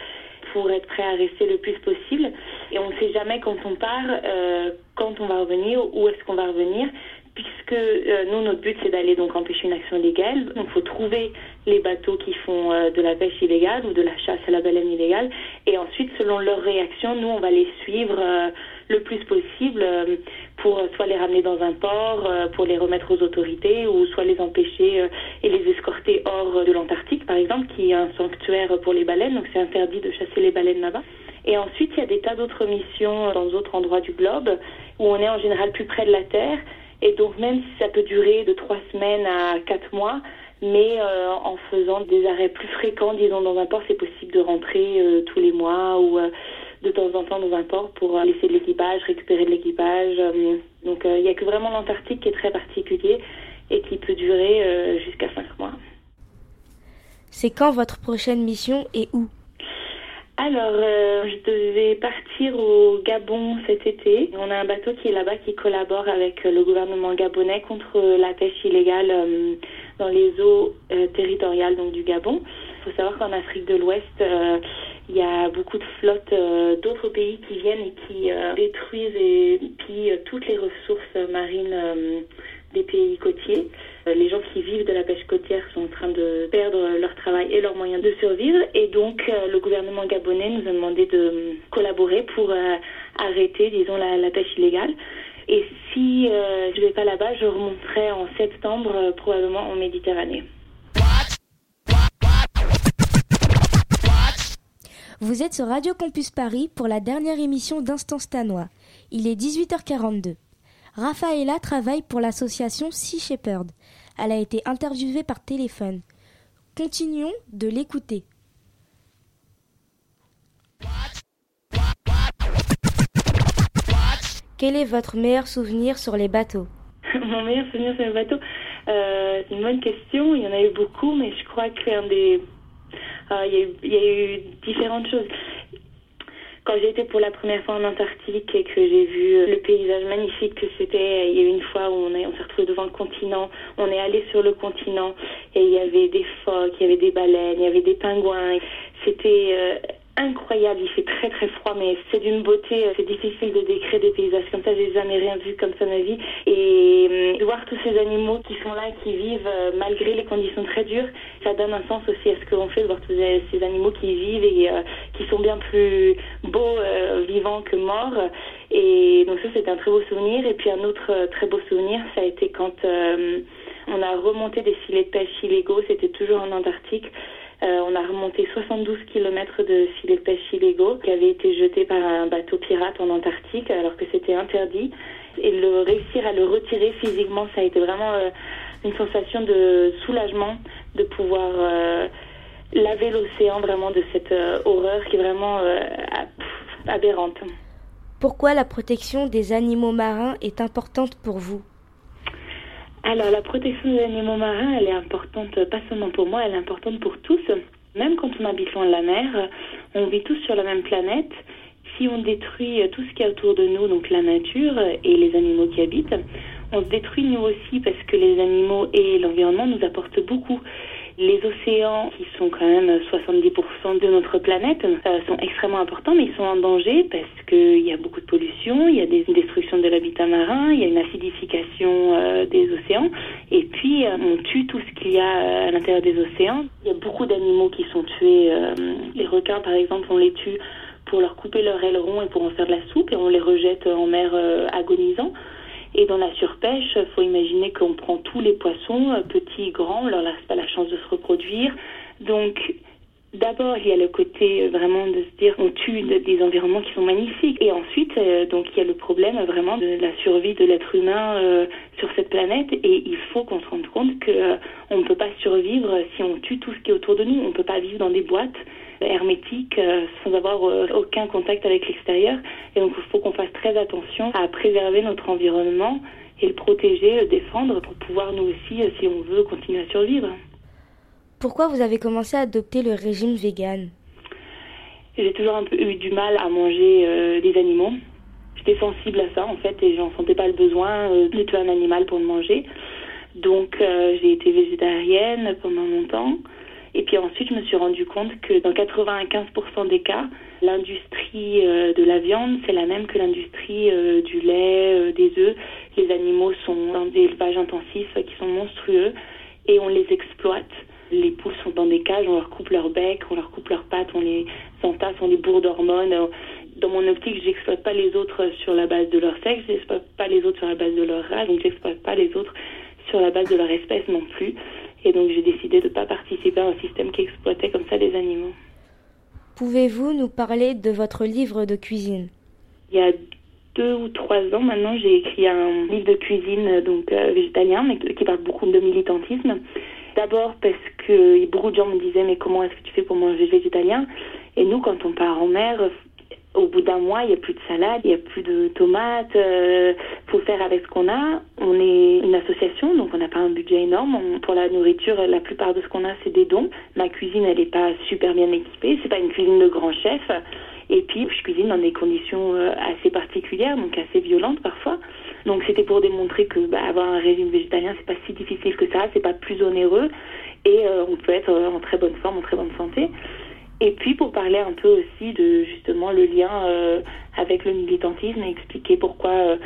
pour être prêt à rester le plus possible. Et on ne sait jamais quand on part, euh, quand on va revenir, où est-ce qu'on va revenir puisque euh, nous, notre but, c'est d'aller donc empêcher une action illégale. Donc, il faut trouver les bateaux qui font euh, de la pêche illégale ou de la chasse à la baleine illégale. Et ensuite, selon leur réaction, nous, on va les suivre le plus possible pour euh, soit les ramener dans un port, euh, pour les remettre aux autorités, ou soit les empêcher euh, et les escorter hors de l'Antarctique, par exemple, qui est un sanctuaire pour les baleines. Donc, c'est interdit de chasser les baleines là-bas. Et ensuite, il y a des tas d'autres missions dans d'autres endroits du globe où on est en général plus près de la Terre. Et donc, même si ça peut durer de trois semaines à quatre mois, mais euh, en faisant des arrêts plus fréquents, disons, dans un port, c'est possible de rentrer euh, tous les mois ou de temps en temps dans un port pour euh, laisser de l'équipage, récupérer de l'équipage. euh. donc, euh, il n'y a que vraiment l'Antarctique qui est très particulier et qui peut durer jusqu'à cinq mois. C'est quand votre prochaine mission et où? Alors, euh, je devais partir au Gabon cet été. On a un bateau qui est là-bas qui collabore avec le gouvernement gabonais contre la pêche illégale euh, dans les eaux euh, territoriales donc, du Gabon. Il faut savoir qu'en Afrique de l'Ouest, euh, il y a beaucoup de flottes euh, d'autres pays qui viennent et qui euh, détruisent et pillent toutes les ressources marines des pays côtiers. Les gens qui vivent de la pêche côtière sont en train de perdre leur travail et leurs moyens de survivre. Et donc, le gouvernement gabonais nous a demandé de collaborer pour arrêter, disons, la, pêche illégale. Et si je vais pas là-bas, je remonterai en septembre, probablement en Méditerranée. Vous êtes sur Radio Campus Paris pour la dernière émission d'Instant Stanois. Il est 18h42. Raphaëla travaille pour l'association Sea Shepherd. Elle a été interviewée par téléphone. Continuons de l'écouter. Quel est votre meilleur souvenir sur les bateaux? Mon meilleur souvenir sur le bateau, euh, c'est une bonne question. Il y en a eu beaucoup, mais je crois qu'un des. Il, y a eu, il y a eu différentes choses. Quand j'ai été pour la première fois en Antarctique et que j'ai vu le paysage magnifique que c'était, il y a eu une fois où on, est, on s'est retrouvé devant le continent, on est allé sur le continent et il y avait des phoques, il y avait des baleines, il y avait des pingouins. C'était euh, incroyable, il fait très très froid, mais c'est d'une beauté, c'est difficile de décrire des paysages comme ça, j'ai jamais rien vu comme ça ma vie. Et euh, voir tous ces animaux qui sont là, qui vivent euh, malgré les conditions très dures, ça donne un sens aussi à ce que l'on fait, de voir tous ces, animaux qui vivent et euh, qui sont bien plus beaux euh, vivants que morts. Et donc ça c'était un très beau souvenir. Et puis un autre euh, très beau souvenir, ça a été quand euh, on a remonté des filets de pêche illégaux, c'était toujours en Antarctique. Euh, on a remonté 72 km de filets de pêche illégaux qui avaient été jetés par un bateau pirate en Antarctique alors que c'était interdit. Et le réussir à le retirer physiquement, ça a été vraiment euh, une sensation de soulagement de pouvoir euh, laver l'océan vraiment de cette horreur qui est vraiment ab- aberrante. Pourquoi la protection des animaux marins est importante pour vous? Alors la protection des animaux marins, elle est importante pas seulement pour moi, elle est importante pour tous. Même quand on habite loin de la mer, on vit tous sur la même planète. Si on détruit tout ce qu'il y a autour de nous, donc la nature et les animaux qui habitent, on se détruit nous aussi parce que les animaux et l'environnement nous apportent beaucoup. Les océans, qui sont quand même 70% de notre planète, euh, sont extrêmement importants, mais ils sont en danger parce qu'il y a beaucoup de pollution, il y a des destructions de l'habitat marin, il y a une acidification euh, des océans, et puis euh, on tue tout ce qu'il y a à l'intérieur des océans. Il y a beaucoup d'animaux qui sont tués. les requins, par exemple, on les tue pour leur couper leur aileron et pour en faire de la soupe, et on les rejette en mer agonisant. Et dans la surpêche, il faut imaginer qu'on prend tous les poissons, euh, petits, grands, on leur laisse pas la chance de se reproduire. Donc, d'abord, il y a le côté euh, vraiment de se dire on tue de- des environnements qui sont magnifiques. Et ensuite, euh, donc, il y a le problème euh, vraiment de la survie de l'être humain euh, sur cette planète. Et il faut qu'on se rende compte que euh, on ne peut pas survivre si on tue tout ce qui est autour de nous. On ne peut pas vivre dans des boîtes hermétiques euh, sans avoir euh, aucun contact avec l'extérieur. Et donc, il faut qu'on fasse très attention à préserver notre environnement et le protéger, le défendre pour pouvoir nous aussi, euh, si on veut, continuer à survivre. Pourquoi vous avez commencé à adopter le régime vegan? J'ai toujours un peu eu du mal à manger euh, des animaux. J'étais sensible à ça en fait et j'en sentais pas le besoin euh, de tuer un animal pour le manger. Donc euh, j'ai été végétarienne pendant longtemps. Et puis ensuite, je me suis rendu compte que dans 95% des cas, l'industrie euh, de la viande, c'est la même que l'industrie euh, du lait, euh, des œufs. Les animaux sont dans des élevages intensifs qui sont monstrueux et on les exploite. Les poules sont dans des cages, on leur coupe leur bec, on leur coupe leurs pattes, on les entasse, on les bourre d'hormones. Dans mon optique, j'exploite pas les autres sur la base de leur sexe, j'exploite pas les autres sur la base de leur race, donc j'exploite pas les autres sur la base de leur espèce non plus. Et donc j'ai décidé de ne pas participer à un système qui exploitait comme ça des animaux. Pouvez-vous nous parler de votre livre de cuisine? Il y a deux ou trois ans maintenant, j'ai écrit un livre de cuisine euh, donc euh, végétalien, mais qui parle beaucoup de militantisme. D'abord parce que beaucoup de gens me disaient mais comment est-ce que tu fais pour manger végétalien? Et nous, quand on part en mer, au bout d'un mois, il n'y a plus de salade, il n'y a plus de tomates, euh, faut faire avec ce qu'on a. On est une association, donc on n'a pas un budget énorme. Pour la nourriture, la plupart de ce qu'on a, c'est des dons. Ma cuisine, elle n'est pas super bien équipée, c'est pas une cuisine de grand chef. Et puis, je cuisine dans des conditions euh, assez particulières, donc assez violentes parfois. Donc, c'était pour démontrer que bah, avoir un régime végétalien, c'est pas si difficile que ça, c'est pas plus onéreux, et euh, on peut être euh, en très bonne forme, en très bonne santé. Et puis pour parler un peu aussi de justement le lien euh, avec le militantisme et expliquer pourquoi euh,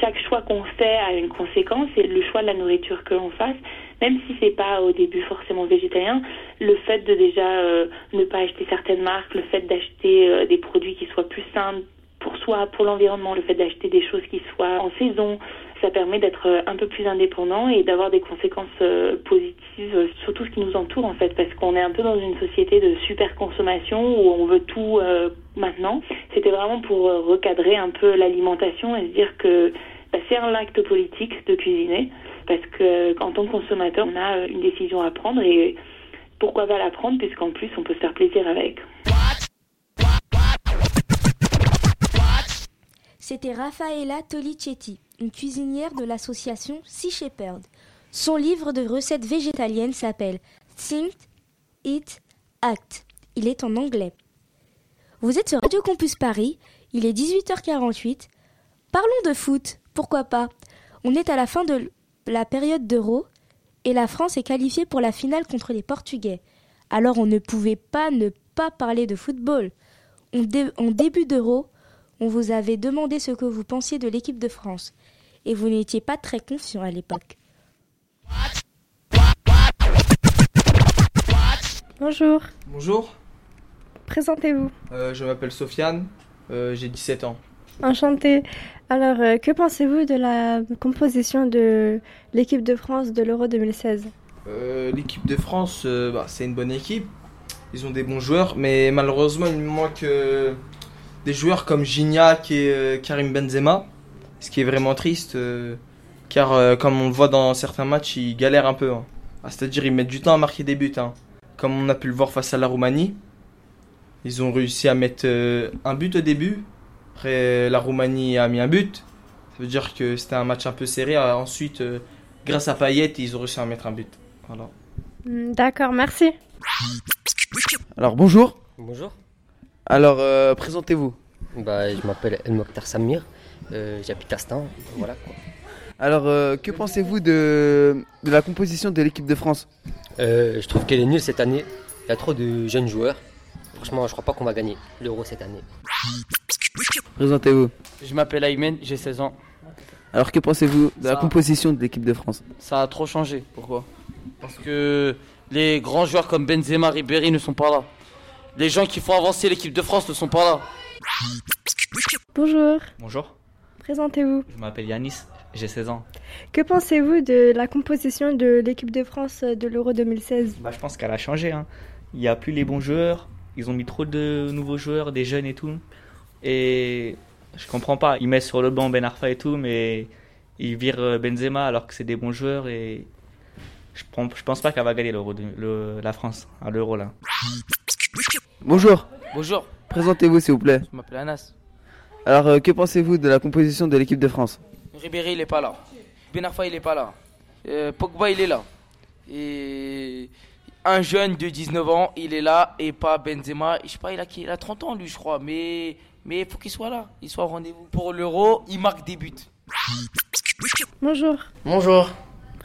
chaque choix qu'on fait a une conséquence et le choix de la nourriture que l'on fasse, même si c'est pas au début forcément végétarien, le fait de déjà euh, ne pas acheter certaines marques, le fait d'acheter des produits qui soient plus sains pour soi, pour l'environnement, le fait d'acheter des choses qui soient en saison, ça permet d'être euh, un peu plus indépendant et d'avoir des conséquences euh, positives sur tout ce qui nous entoure en fait, parce qu'on est un peu dans une société de super consommation où on veut tout euh, maintenant. C'était vraiment pour euh, recadrer un peu l'alimentation et se dire que bah, c'est un acte politique de cuisiner, parce que en tant que consommateur, on a une décision à prendre et pourquoi pas la prendre puisqu'en plus on peut se faire plaisir avec. C'était Raffaella Tolicetti, une cuisinière de l'association Sea Shepherd. Son livre de recettes végétaliennes s'appelle Think, Eat, Act. Il est en anglais. Vous êtes sur Radio Campus Paris, il est 18h48. Parlons de foot, pourquoi pas? On est à la fin de la période d'Euro et la France est qualifiée pour la finale contre les Portugais. Alors on ne pouvait pas ne pas parler de football. En, en début d'Euro, on vous avait demandé ce que vous pensiez de l'équipe de France et vous n'étiez pas très confiant à l'époque. Bonjour. Bonjour. Présentez-vous. Euh, je m'appelle Sofiane, euh, j'ai 17 ans. Enchanté. Alors, euh, que pensez-vous de la composition de l'équipe de France de l'Euro 2016 Euh, L'équipe de France, euh, bah, c'est une bonne équipe. Ils ont des bons joueurs, mais malheureusement, il manque euh, des joueurs comme Gignac et euh, Karim Benzema. Ce qui est vraiment triste, euh, car euh, comme on le voit dans certains matchs, ils galèrent un peu. hein. Ah, C'est-à-dire, ils mettent du temps à marquer des buts. hein. Comme on a pu le voir face à la Roumanie. Ils ont réussi à mettre euh, un but au début. Après, la Roumanie a mis un but. Ça veut dire que c'était un match un peu serré. Ensuite, euh, grâce à Payet, ils ont réussi à mettre un but. Voilà. Hmm, D'accord, merci. Alors bonjour. Bonjour. Alors euh, présentez-vous. Bah, je m'appelle El Mokhtar Samir, euh, j'habite à Stan, voilà quoi. Alors euh, que pensez-vous de, de la composition de l'équipe de France? Euh, je trouve qu'elle est nulle cette année, il y a trop de jeunes joueurs. Franchement, je crois pas qu'on va gagner l'euro cette année. Présentez-vous. Je m'appelle Aymen, j'ai 16 ans. Alors que pensez-vous de la composition de l'équipe de France? Ça a trop changé. Pourquoi? Parce que les grands joueurs comme Benzema, Ribéry ne sont pas là. Les gens qui font avancer l'équipe de France ne sont pas là. Bonjour. Bonjour, Présentez-vous. je m'appelle Yanis, j'ai 16 ans. Que pensez-vous de la composition de l'équipe de France de l'Euro 2016 Bah, je pense qu'elle a changé. hein. Il n'y a plus les bons joueurs, ils ont mis trop de nouveaux joueurs, des jeunes et tout. Et je comprends pas, ils mettent sur le banc Ben Arfa et tout, mais ils virent euh, Benzema alors que c'est des bons joueurs et je, pense pas qu'elle va gagner l'Euro, la France à l'Euro là. Bonjour. Bonjour. Présentez-vous s'il vous plaît. Je m'appelle Anas. Alors euh, que pensez-vous de la composition de l'équipe de France? Ribéry, il est pas là. Ben Arfa, il est pas là. Euh, Pogba, il est là. Et un jeune de 19 ans, il est là. Et pas Benzema. Je sais pas, il a, qui- il a 30 ans, lui, je crois. Mais mais il faut qu'il soit là. Il soit au rendez-vous. Pour l'Euro, il marque des buts. Bonjour. Bonjour,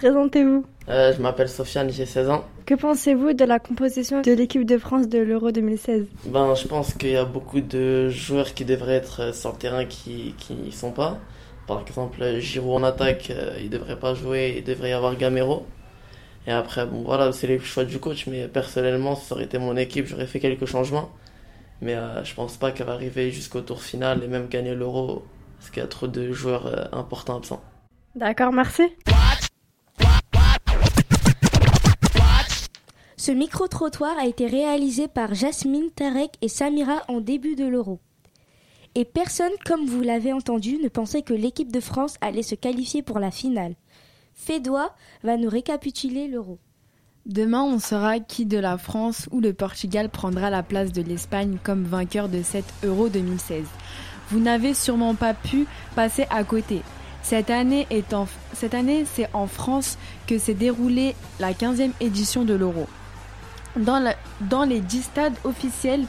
Présentez-vous. euh, je m'appelle Sofiane, j'ai 16 ans. Que pensez-vous de la composition de l'équipe de France de l'Euro 2016 Ben, je pense qu'il y a beaucoup de joueurs qui devraient être sur le terrain qui qui n'y sont pas. Par exemple, Giroud en attaque, euh, il devrait pas jouer, il devrait y avoir Gamero. Et après, bon voilà, c'est les choix du coach, mais personnellement, si ça aurait été mon équipe, j'aurais fait quelques changements. Mais euh, je pense pas qu'elle va arriver jusqu'au tour final et même gagner l'Euro, parce qu'il y a trop de joueurs euh, importants absents. D'accord, merci. Ce micro-trottoir a été réalisé par Jasmine, Tarek et Samira en début de l'Euro. Et personne, comme vous l'avez entendu, ne pensait que l'équipe de France allait se qualifier pour la finale. Fédois va nous récapituler l'Euro. Demain, on saura qui de la France ou le Portugal prendra la place de l'Espagne comme vainqueur de cet Euro 2016. Vous n'avez sûrement pas pu passer à côté. Cette année, c'est en France que s'est déroulée la 15e édition de l'Euro. Dans, les 10 stades officiels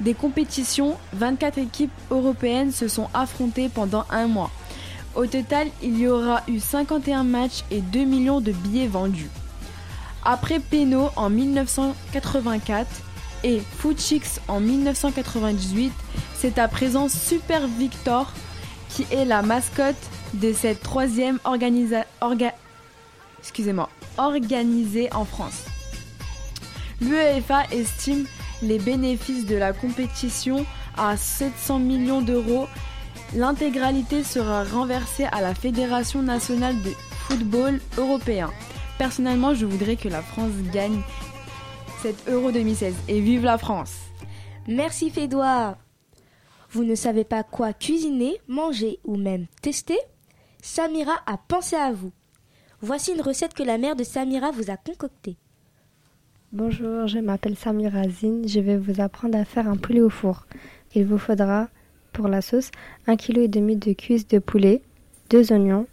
des compétitions, 24 équipes européennes se sont affrontées pendant un mois. Au total, il y aura eu 51 matchs et 2 millions de billets vendus. Après Peno en 1984 et Fuchix en 1998, c'est à présent Super Victor qui est la mascotte de cette troisième organisée en France. L'UEFA estime les bénéfices de la compétition à 700 millions d'euros. L'intégralité sera renversée à la Fédération nationale de football européen. Personnellement, je voudrais que la France gagne cet Euro 2016 et vive la France. Merci Fédois. Vous ne savez pas quoi cuisiner, manger ou même tester? Samira a pensé à vous. Voici une recette que la mère de Samira vous a concoctée. Bonjour, je m'appelle Samira Zine. Je vais vous apprendre à faire un poulet au four. Il vous faudra pour la sauce 1,5 kg de cuisses de poulet, 2 oignons,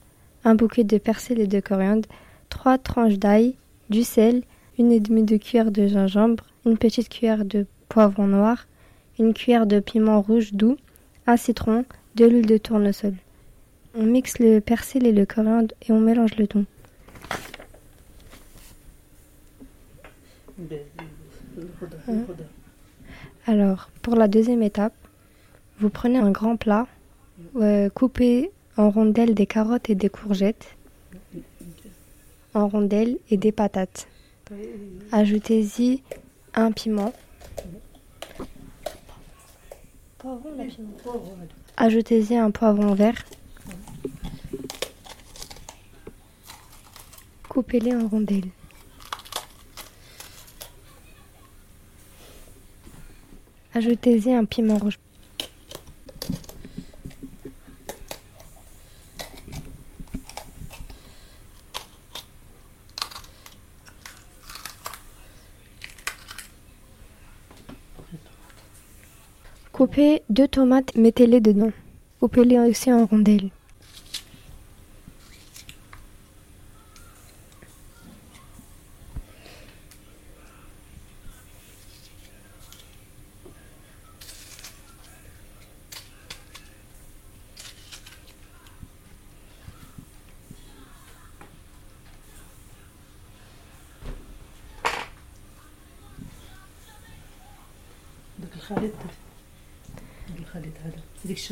un bouquet de persil et de coriandre, 3 tranches d'ail, du sel, une et demie de cuillère de gingembre, une petite cuillère de poivron noir, une cuillère de piment rouge doux, un citron, de l'huile de tournesol. On mixe le persil et le coriandre et on mélange le tout. Alors, pour la deuxième étape, vous prenez un grand plat, euh, coupez en rondelles des carottes et des courgettes, en rondelles et des patates. Ajoutez-y un piment. Ajoutez-y un poivron vert. Coupez-les en rondelles. Ajoutez-y un piment rouge. Coupez deux tomates, mettez-les dedans. Coupez-les aussi en rondelles.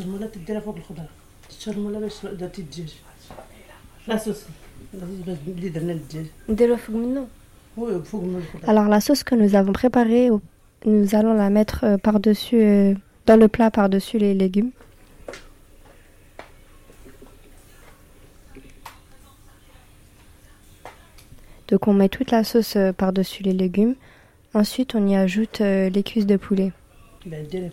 الشرموله تديرها فوق الخضره الشرموله باش درتي الدجاج لا صوص اللي درنا للدجاج نديروه فوق منه وي فوق من الخضره Alors la sauce que nous avons préparée, nous allons la mettre euh, par-dessus, euh, dans le plat par-dessus les légumes. Donc on met toute la sauce euh, par-dessus les légumes. Ensuite on y ajoute euh, les cuisses de poulet. بعد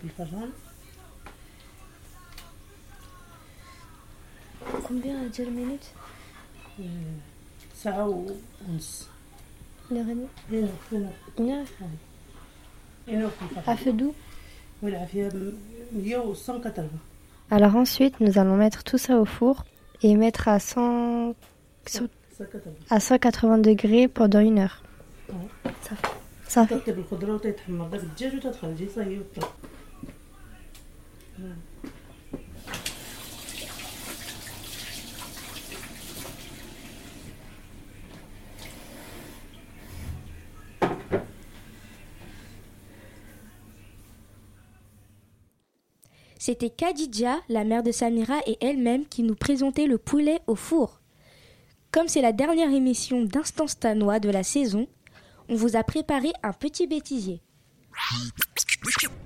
et demie هنا هنا Une heure هنا في الفران À feu doux والعافية 180 Alors ensuite nous allons mettre tout ça au four et mettre à 100, à 180 degrés pendant une heure. Ça, ça fait. C'était Khadija, la mère de Samira et elle-même qui nous présentait le poulet au four. Comme c'est la dernière émission d'Instant Stanois de la saison, on vous a préparé un petit bêtisier.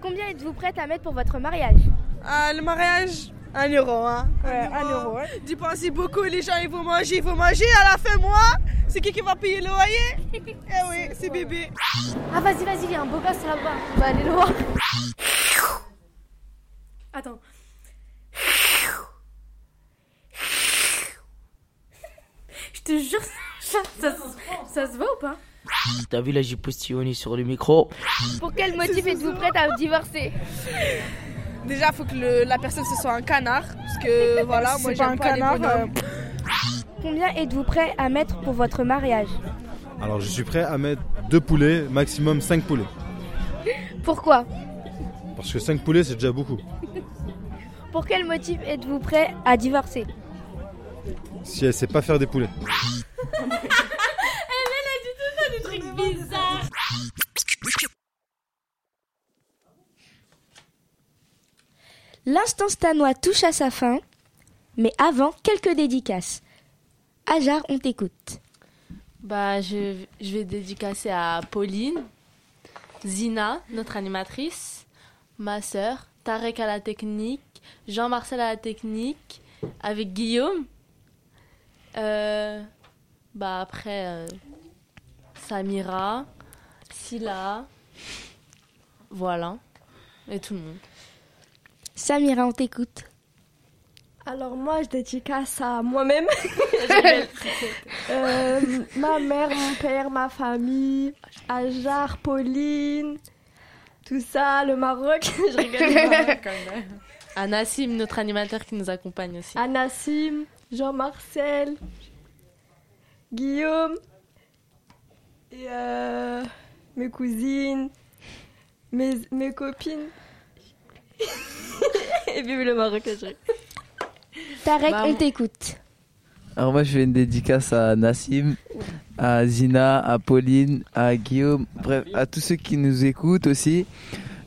Combien êtes-vous prête à mettre pour votre mariage Ah, le mariage, un euro, hein. Ouais, un euro, ouais. Dépensez beaucoup, les gens, ils vont manger, ils vont manger. À la fin, moi, c'est qui qui va payer le loyer? Eh oui, c'est bébé. Ah, vas-y, vas-y, il y a un beau gosse là-bas. On va aller le voir. Attends. Je te jure, ça, ça, ça se voit ou pas T'as vu là, j'ai postillonné sur le micro. Pour quel motif êtes-vous prête à divorcer Déjà, faut que le- la personne ce soit un canard. Parce que voilà, moi j'aime un pas, canard, les bonhommes. Combien êtes-vous prêt à mettre pour votre mariage Alors je suis prêt à mettre deux poulets, maximum 5 poulets. Pourquoi Parce que 5 poulets c'est déjà beaucoup. Pour quel motif êtes-vous prêt à divorcer Si elle sait pas faire des poulets. Elle a dit tout ça, des trucs bizarres. L'instant stanois touche à sa fin, mais avant, quelques dédicaces. Ajar, on t'écoute. Bah, je, je vais dédicacer à Pauline, Zina, notre animatrice, ma sœur, Tarek à la technique, Jean-Marcel à la technique, avec Guillaume. Euh, bah après, euh, Samira, Silla, voilà, et tout le monde. Samira, on t'écoute. Alors moi, je dédicace à moi-même. Euh, ma mère, mon père, ma famille, Ajar, Pauline, tout ça, le Maroc. je rigole. Le Maroc, quand même. À Nassim, notre animateur qui nous accompagne aussi. À Nassim, Jean-Marcel, Guillaume, et euh, mes cousines, mes, mes copines. Et vive le Maroc, je dirais. Tarek, Bah, on t'écoute. Alors moi je fais une dédicace à Nassim, à Zina, à Pauline, à Guillaume, bref à tous ceux qui nous écoutent aussi,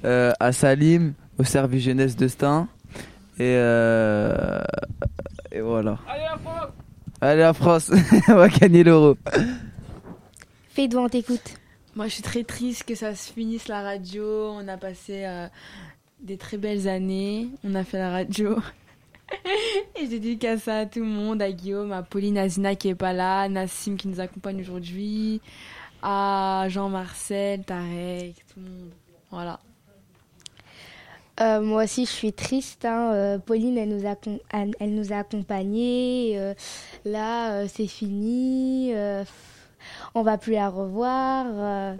euh, à Salim, au service jeunesse de Stein et, euh, et voilà. Allez la France, on va gagner l'euro. Fais-toi, on t'écoute. Moi, je suis très triste que ça se finisse la radio. On a passé euh, des très belles années. On a fait la radio. Et je dédicace ça à tout le monde, à Guillaume, à Pauline Azina qui est pas là, à Nassim qui nous accompagne aujourd'hui, à Jean-Marcel, Tarek, tout le monde. Voilà. Euh, moi aussi, je suis triste. hein. Euh, Pauline, elle nous a, elle, nous a accompagnés. Euh, là, c'est fini. On va plus la revoir.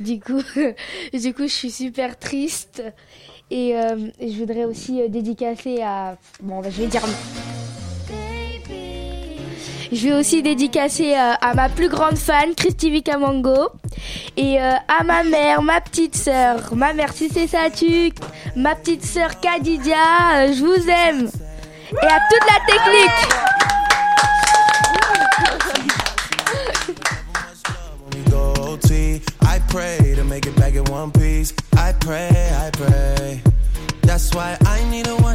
Du coup, du coup, je suis super triste. Et je voudrais aussi dédicacer à. Bon, je vais dire. Je vais aussi dédicacer euh, à ma plus grande fan, Christy Vikamango, et euh, à ma mère, ma petite sœur, ma mère ça tu, ma petite sœur Kadidia, euh, je vous aime, et à toute la technique. That's why I need a one.